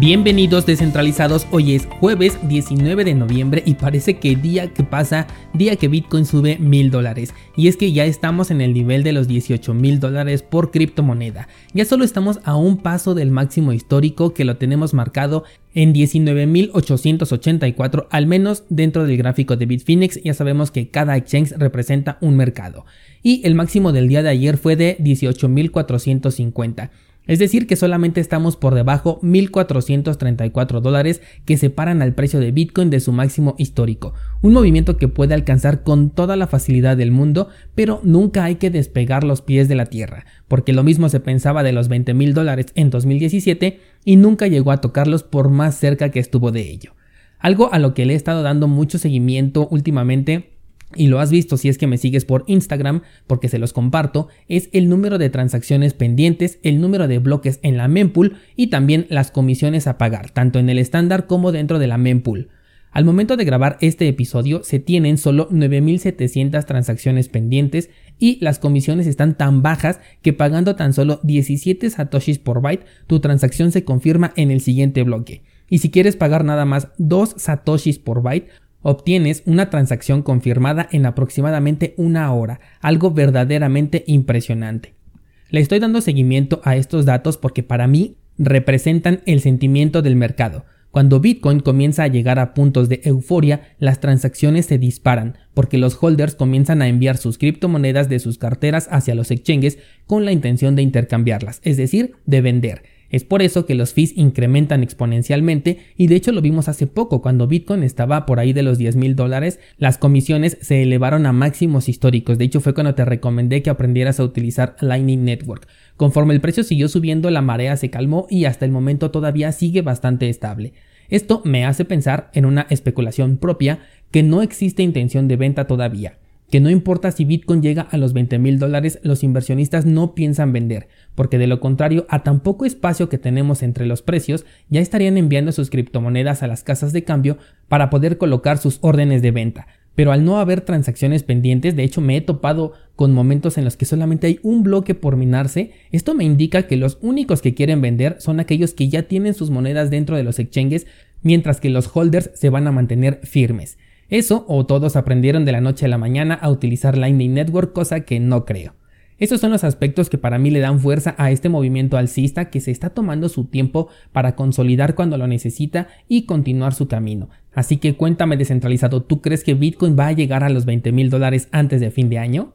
Bienvenidos descentralizados, hoy es jueves 19 de noviembre y parece que día que pasa, día que Bitcoin sube mil dólares. Y es que ya estamos en el nivel de los 18 mil dólares por criptomoneda. Ya solo estamos a un paso del máximo histórico que lo tenemos marcado en 19.884, al menos dentro del gráfico de Bitfinex. Ya sabemos que cada exchange representa un mercado. Y el máximo del día de ayer fue de 18.450. Es decir, que solamente estamos por debajo 1.434 dólares que separan al precio de Bitcoin de su máximo histórico. Un movimiento que puede alcanzar con toda la facilidad del mundo, pero nunca hay que despegar los pies de la tierra, porque lo mismo se pensaba de los 20 mil dólares en 2017 y nunca llegó a tocarlos por más cerca que estuvo de ello. Algo a lo que le he estado dando mucho seguimiento últimamente y lo has visto si es que me sigues por Instagram, porque se los comparto, es el número de transacciones pendientes, el número de bloques en la mempool y también las comisiones a pagar, tanto en el estándar como dentro de la mempool. Al momento de grabar este episodio se tienen solo 9700 transacciones pendientes y las comisiones están tan bajas que pagando tan solo 17 satoshis por byte tu transacción se confirma en el siguiente bloque. Y si quieres pagar nada más 2 satoshis por byte, obtienes una transacción confirmada en aproximadamente una hora, algo verdaderamente impresionante. Le estoy dando seguimiento a estos datos porque para mí representan el sentimiento del mercado. Cuando Bitcoin comienza a llegar a puntos de euforia, las transacciones se disparan, porque los holders comienzan a enviar sus criptomonedas de sus carteras hacia los exchanges con la intención de intercambiarlas, es decir, de vender. Es por eso que los fees incrementan exponencialmente y de hecho lo vimos hace poco cuando Bitcoin estaba por ahí de los 10 mil dólares, las comisiones se elevaron a máximos históricos. De hecho fue cuando te recomendé que aprendieras a utilizar Lightning Network. Conforme el precio siguió subiendo, la marea se calmó y hasta el momento todavía sigue bastante estable. Esto me hace pensar en una especulación propia que no existe intención de venta todavía que no importa si Bitcoin llega a los 20 mil dólares, los inversionistas no piensan vender, porque de lo contrario, a tan poco espacio que tenemos entre los precios, ya estarían enviando sus criptomonedas a las casas de cambio para poder colocar sus órdenes de venta. Pero al no haber transacciones pendientes, de hecho me he topado con momentos en los que solamente hay un bloque por minarse, esto me indica que los únicos que quieren vender son aquellos que ya tienen sus monedas dentro de los exchanges, mientras que los holders se van a mantener firmes. Eso o todos aprendieron de la noche a la mañana a utilizar Lightning Network, cosa que no creo. Esos son los aspectos que para mí le dan fuerza a este movimiento alcista que se está tomando su tiempo para consolidar cuando lo necesita y continuar su camino. Así que cuéntame descentralizado, ¿tú crees que Bitcoin va a llegar a los 20 mil dólares antes de fin de año?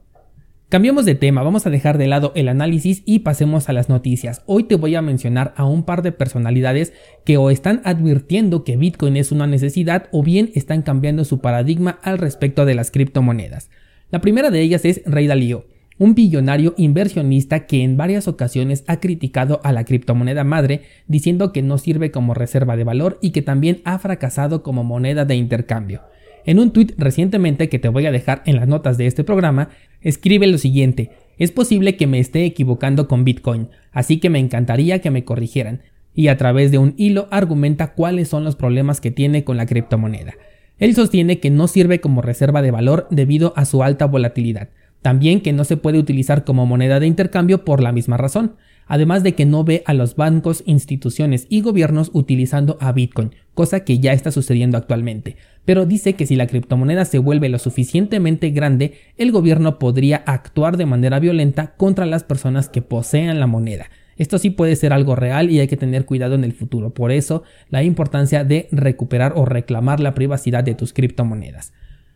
Cambiemos de tema, vamos a dejar de lado el análisis y pasemos a las noticias. Hoy te voy a mencionar a un par de personalidades que o están advirtiendo que Bitcoin es una necesidad o bien están cambiando su paradigma al respecto de las criptomonedas. La primera de ellas es Ray Dalio, un billonario inversionista que en varias ocasiones ha criticado a la criptomoneda madre diciendo que no sirve como reserva de valor y que también ha fracasado como moneda de intercambio. En un tuit recientemente que te voy a dejar en las notas de este programa, escribe lo siguiente, es posible que me esté equivocando con Bitcoin, así que me encantaría que me corrigieran, y a través de un hilo argumenta cuáles son los problemas que tiene con la criptomoneda. Él sostiene que no sirve como reserva de valor debido a su alta volatilidad, también que no se puede utilizar como moneda de intercambio por la misma razón, además de que no ve a los bancos, instituciones y gobiernos utilizando a Bitcoin, cosa que ya está sucediendo actualmente. Pero dice que si la criptomoneda se vuelve lo suficientemente grande, el gobierno podría actuar de manera violenta contra las personas que posean la moneda. Esto sí puede ser algo real y hay que tener cuidado en el futuro. Por eso, la importancia de recuperar o reclamar la privacidad de tus criptomonedas.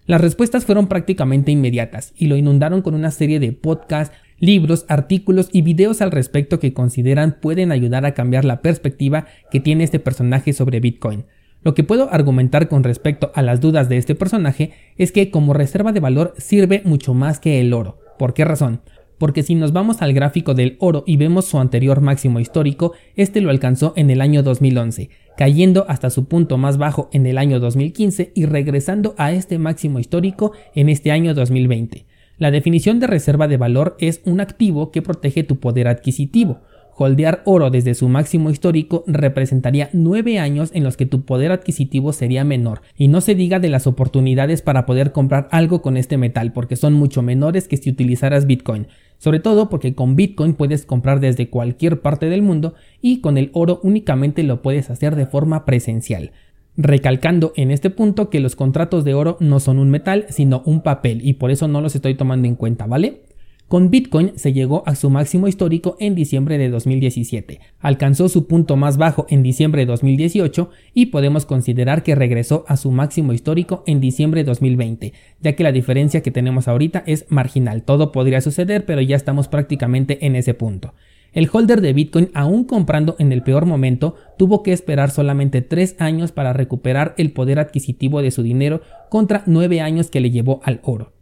Las respuestas fueron prácticamente inmediatas y lo inundaron con una serie de podcasts, libros, artículos y videos al respecto que consideran pueden ayudar a cambiar la perspectiva que tiene este personaje sobre Bitcoin. Lo que puedo argumentar con respecto a las dudas de este personaje es que como reserva de valor sirve mucho más que el oro. ¿Por qué razón? Porque si nos vamos al gráfico del oro y vemos su anterior máximo histórico, este lo alcanzó en el año 2011, cayendo hasta su punto más bajo en el año 2015 y regresando a este máximo histórico en este año 2020. La definición de reserva de valor es un activo que protege tu poder adquisitivo. Holdear oro desde su máximo histórico representaría nueve años en los que tu poder adquisitivo sería menor, y no se diga de las oportunidades para poder comprar algo con este metal, porque son mucho menores que si utilizaras Bitcoin, sobre todo porque con Bitcoin puedes comprar desde cualquier parte del mundo y con el oro únicamente lo puedes hacer de forma presencial. Recalcando en este punto que los contratos de oro no son un metal, sino un papel, y por eso no los estoy tomando en cuenta, ¿vale? Con Bitcoin se llegó a su máximo histórico en diciembre de 2017, alcanzó su punto más bajo en diciembre de 2018 y podemos considerar que regresó a su máximo histórico en diciembre de 2020, ya que la diferencia que tenemos ahorita es marginal. Todo podría suceder, pero ya estamos prácticamente en ese punto. El holder de Bitcoin, aún comprando en el peor momento, tuvo que esperar solamente 3 años para recuperar el poder adquisitivo de su dinero contra 9 años que le llevó al oro.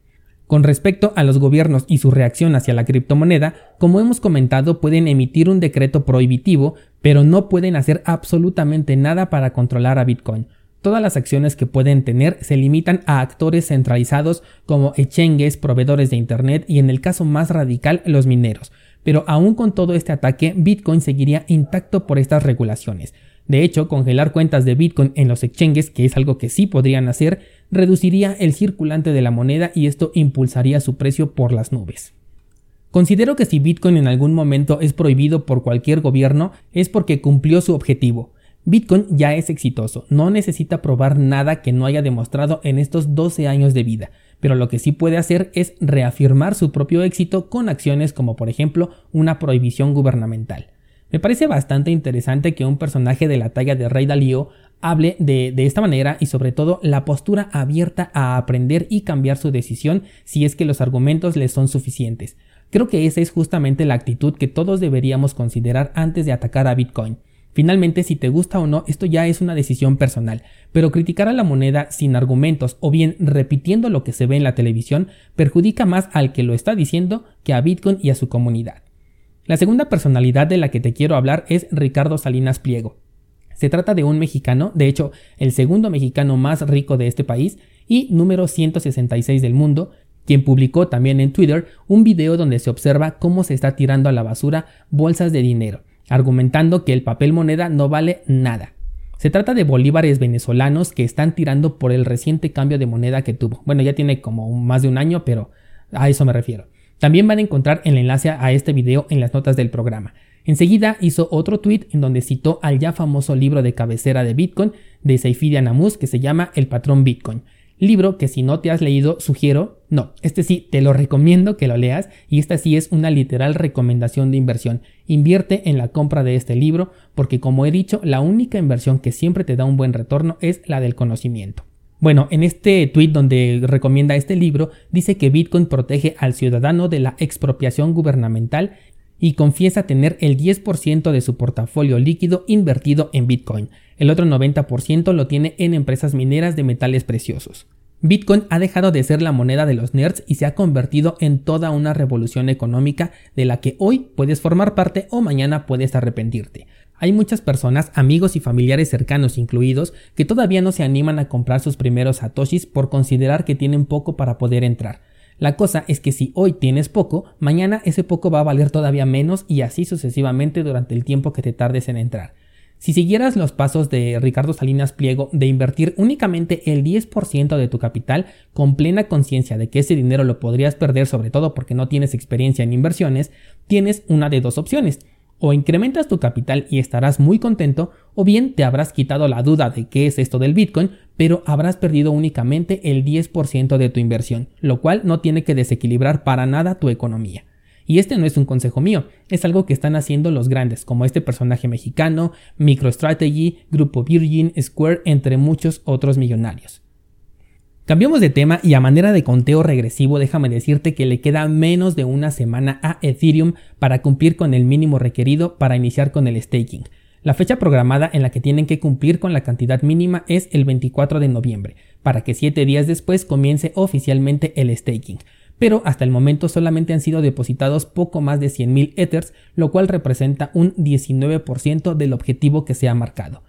Con respecto a los gobiernos y su reacción hacia la criptomoneda, como hemos comentado, pueden emitir un decreto prohibitivo, pero no pueden hacer absolutamente nada para controlar a Bitcoin. Todas las acciones que pueden tener se limitan a actores centralizados como exchanges, proveedores de Internet y en el caso más radical los mineros. Pero aún con todo este ataque, Bitcoin seguiría intacto por estas regulaciones. De hecho, congelar cuentas de Bitcoin en los exchanges, que es algo que sí podrían hacer, reduciría el circulante de la moneda y esto impulsaría su precio por las nubes. Considero que si Bitcoin en algún momento es prohibido por cualquier gobierno es porque cumplió su objetivo. Bitcoin ya es exitoso, no necesita probar nada que no haya demostrado en estos 12 años de vida, pero lo que sí puede hacer es reafirmar su propio éxito con acciones como por ejemplo una prohibición gubernamental. Me parece bastante interesante que un personaje de la talla de Rey Dalío hable de, de, esta manera y sobre todo la postura abierta a aprender y cambiar su decisión si es que los argumentos le son suficientes. Creo que esa es justamente la actitud que todos deberíamos considerar antes de atacar a Bitcoin. Finalmente, si te gusta o no, esto ya es una decisión personal, pero criticar a la moneda sin argumentos o bien repitiendo lo que se ve en la televisión perjudica más al que lo está diciendo que a Bitcoin y a su comunidad. La segunda personalidad de la que te quiero hablar es Ricardo Salinas Pliego. Se trata de un mexicano, de hecho, el segundo mexicano más rico de este país y número 166 del mundo, quien publicó también en Twitter un video donde se observa cómo se está tirando a la basura bolsas de dinero, argumentando que el papel moneda no vale nada. Se trata de bolívares venezolanos que están tirando por el reciente cambio de moneda que tuvo. Bueno, ya tiene como más de un año, pero a eso me refiero. También van a encontrar el enlace a este video en las notas del programa. Enseguida hizo otro tweet en donde citó al ya famoso libro de cabecera de Bitcoin de Seifidia Namus que se llama El patrón Bitcoin. Libro que si no te has leído sugiero, no, este sí te lo recomiendo que lo leas y esta sí es una literal recomendación de inversión. Invierte en la compra de este libro porque como he dicho, la única inversión que siempre te da un buen retorno es la del conocimiento. Bueno, en este tweet donde recomienda este libro, dice que Bitcoin protege al ciudadano de la expropiación gubernamental y confiesa tener el 10% de su portafolio líquido invertido en Bitcoin. El otro 90% lo tiene en empresas mineras de metales preciosos. Bitcoin ha dejado de ser la moneda de los nerds y se ha convertido en toda una revolución económica de la que hoy puedes formar parte o mañana puedes arrepentirte. Hay muchas personas, amigos y familiares cercanos incluidos, que todavía no se animan a comprar sus primeros satoshis por considerar que tienen poco para poder entrar. La cosa es que si hoy tienes poco, mañana ese poco va a valer todavía menos y así sucesivamente durante el tiempo que te tardes en entrar. Si siguieras los pasos de Ricardo Salinas Pliego de invertir únicamente el 10% de tu capital con plena conciencia de que ese dinero lo podrías perder sobre todo porque no tienes experiencia en inversiones, tienes una de dos opciones o incrementas tu capital y estarás muy contento, o bien te habrás quitado la duda de qué es esto del Bitcoin, pero habrás perdido únicamente el 10% de tu inversión, lo cual no tiene que desequilibrar para nada tu economía. Y este no es un consejo mío, es algo que están haciendo los grandes, como este personaje mexicano, MicroStrategy, Grupo Virgin, Square, entre muchos otros millonarios. Cambiamos de tema y a manera de conteo regresivo déjame decirte que le queda menos de una semana a Ethereum para cumplir con el mínimo requerido para iniciar con el staking. La fecha programada en la que tienen que cumplir con la cantidad mínima es el 24 de noviembre, para que 7 días después comience oficialmente el staking. Pero hasta el momento solamente han sido depositados poco más de 100.000 Ethers, lo cual representa un 19% del objetivo que se ha marcado.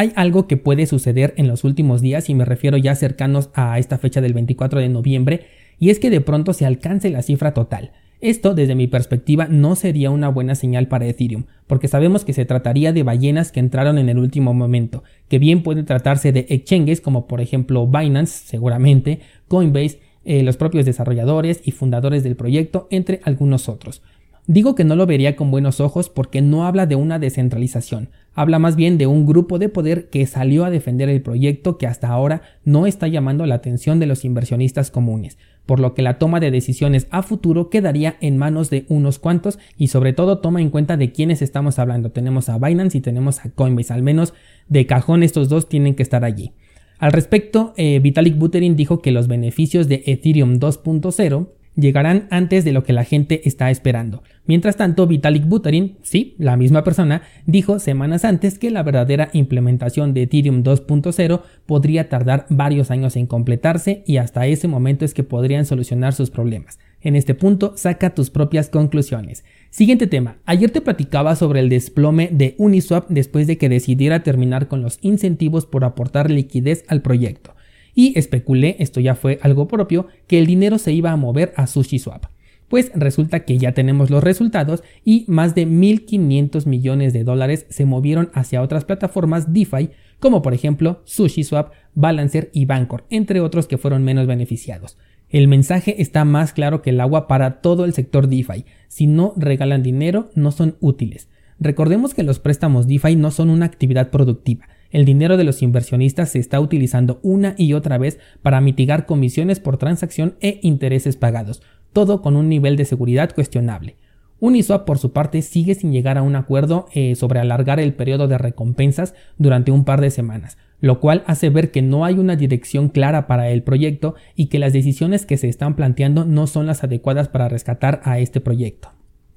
Hay algo que puede suceder en los últimos días y me refiero ya cercanos a esta fecha del 24 de noviembre y es que de pronto se alcance la cifra total. Esto, desde mi perspectiva, no sería una buena señal para Ethereum, porque sabemos que se trataría de ballenas que entraron en el último momento, que bien puede tratarse de exchanges como por ejemplo Binance, seguramente, Coinbase, eh, los propios desarrolladores y fundadores del proyecto, entre algunos otros. Digo que no lo vería con buenos ojos porque no habla de una descentralización, habla más bien de un grupo de poder que salió a defender el proyecto que hasta ahora no está llamando la atención de los inversionistas comunes, por lo que la toma de decisiones a futuro quedaría en manos de unos cuantos y sobre todo toma en cuenta de quiénes estamos hablando. Tenemos a Binance y tenemos a Coinbase, al menos de cajón estos dos tienen que estar allí. Al respecto, eh, Vitalik Buterin dijo que los beneficios de Ethereum 2.0 llegarán antes de lo que la gente está esperando. Mientras tanto, Vitalik Buterin, sí, la misma persona, dijo semanas antes que la verdadera implementación de Ethereum 2.0 podría tardar varios años en completarse y hasta ese momento es que podrían solucionar sus problemas. En este punto, saca tus propias conclusiones. Siguiente tema. Ayer te platicaba sobre el desplome de Uniswap después de que decidiera terminar con los incentivos por aportar liquidez al proyecto y especulé, esto ya fue algo propio, que el dinero se iba a mover a SushiSwap. Pues resulta que ya tenemos los resultados y más de 1.500 millones de dólares se movieron hacia otras plataformas DeFi como por ejemplo SushiSwap, Balancer y Bancor, entre otros que fueron menos beneficiados. El mensaje está más claro que el agua para todo el sector DeFi. Si no regalan dinero, no son útiles. Recordemos que los préstamos DeFi no son una actividad productiva, el dinero de los inversionistas se está utilizando una y otra vez para mitigar comisiones por transacción e intereses pagados, todo con un nivel de seguridad cuestionable. Uniswap por su parte sigue sin llegar a un acuerdo eh, sobre alargar el periodo de recompensas durante un par de semanas, lo cual hace ver que no hay una dirección clara para el proyecto y que las decisiones que se están planteando no son las adecuadas para rescatar a este proyecto.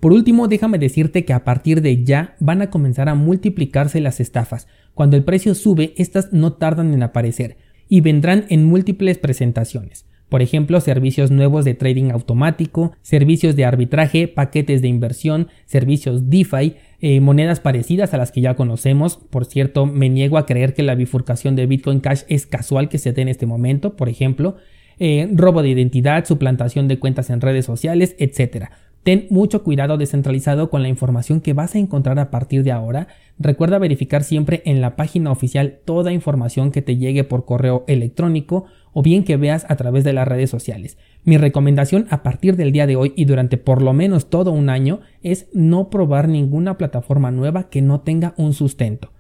Por último, déjame decirte que a partir de ya van a comenzar a multiplicarse las estafas. Cuando el precio sube, estas no tardan en aparecer y vendrán en múltiples presentaciones. Por ejemplo, servicios nuevos de trading automático, servicios de arbitraje, paquetes de inversión, servicios DeFi, eh, monedas parecidas a las que ya conocemos. Por cierto, me niego a creer que la bifurcación de Bitcoin Cash es casual que se dé en este momento, por ejemplo. Eh, robo de identidad, suplantación de cuentas en redes sociales, etc. Ten mucho cuidado descentralizado con la información que vas a encontrar a partir de ahora. Recuerda verificar siempre en la página oficial toda información que te llegue por correo electrónico o bien que veas a través de las redes sociales. Mi recomendación a partir del día de hoy y durante por lo menos todo un año es no probar ninguna plataforma nueva que no tenga un sustento.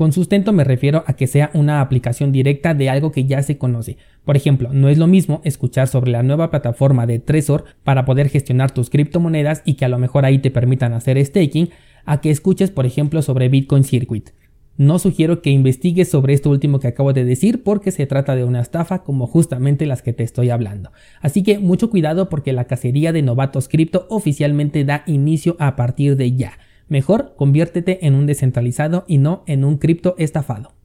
Con sustento me refiero a que sea una aplicación directa de algo que ya se conoce. Por ejemplo, no es lo mismo escuchar sobre la nueva plataforma de Trezor para poder gestionar tus criptomonedas y que a lo mejor ahí te permitan hacer staking, a que escuches por ejemplo sobre Bitcoin Circuit. No sugiero que investigues sobre esto último que acabo de decir porque se trata de una estafa como justamente las que te estoy hablando. Así que mucho cuidado porque la cacería de novatos cripto oficialmente da inicio a partir de ya. Mejor conviértete en un descentralizado y no en un cripto estafado.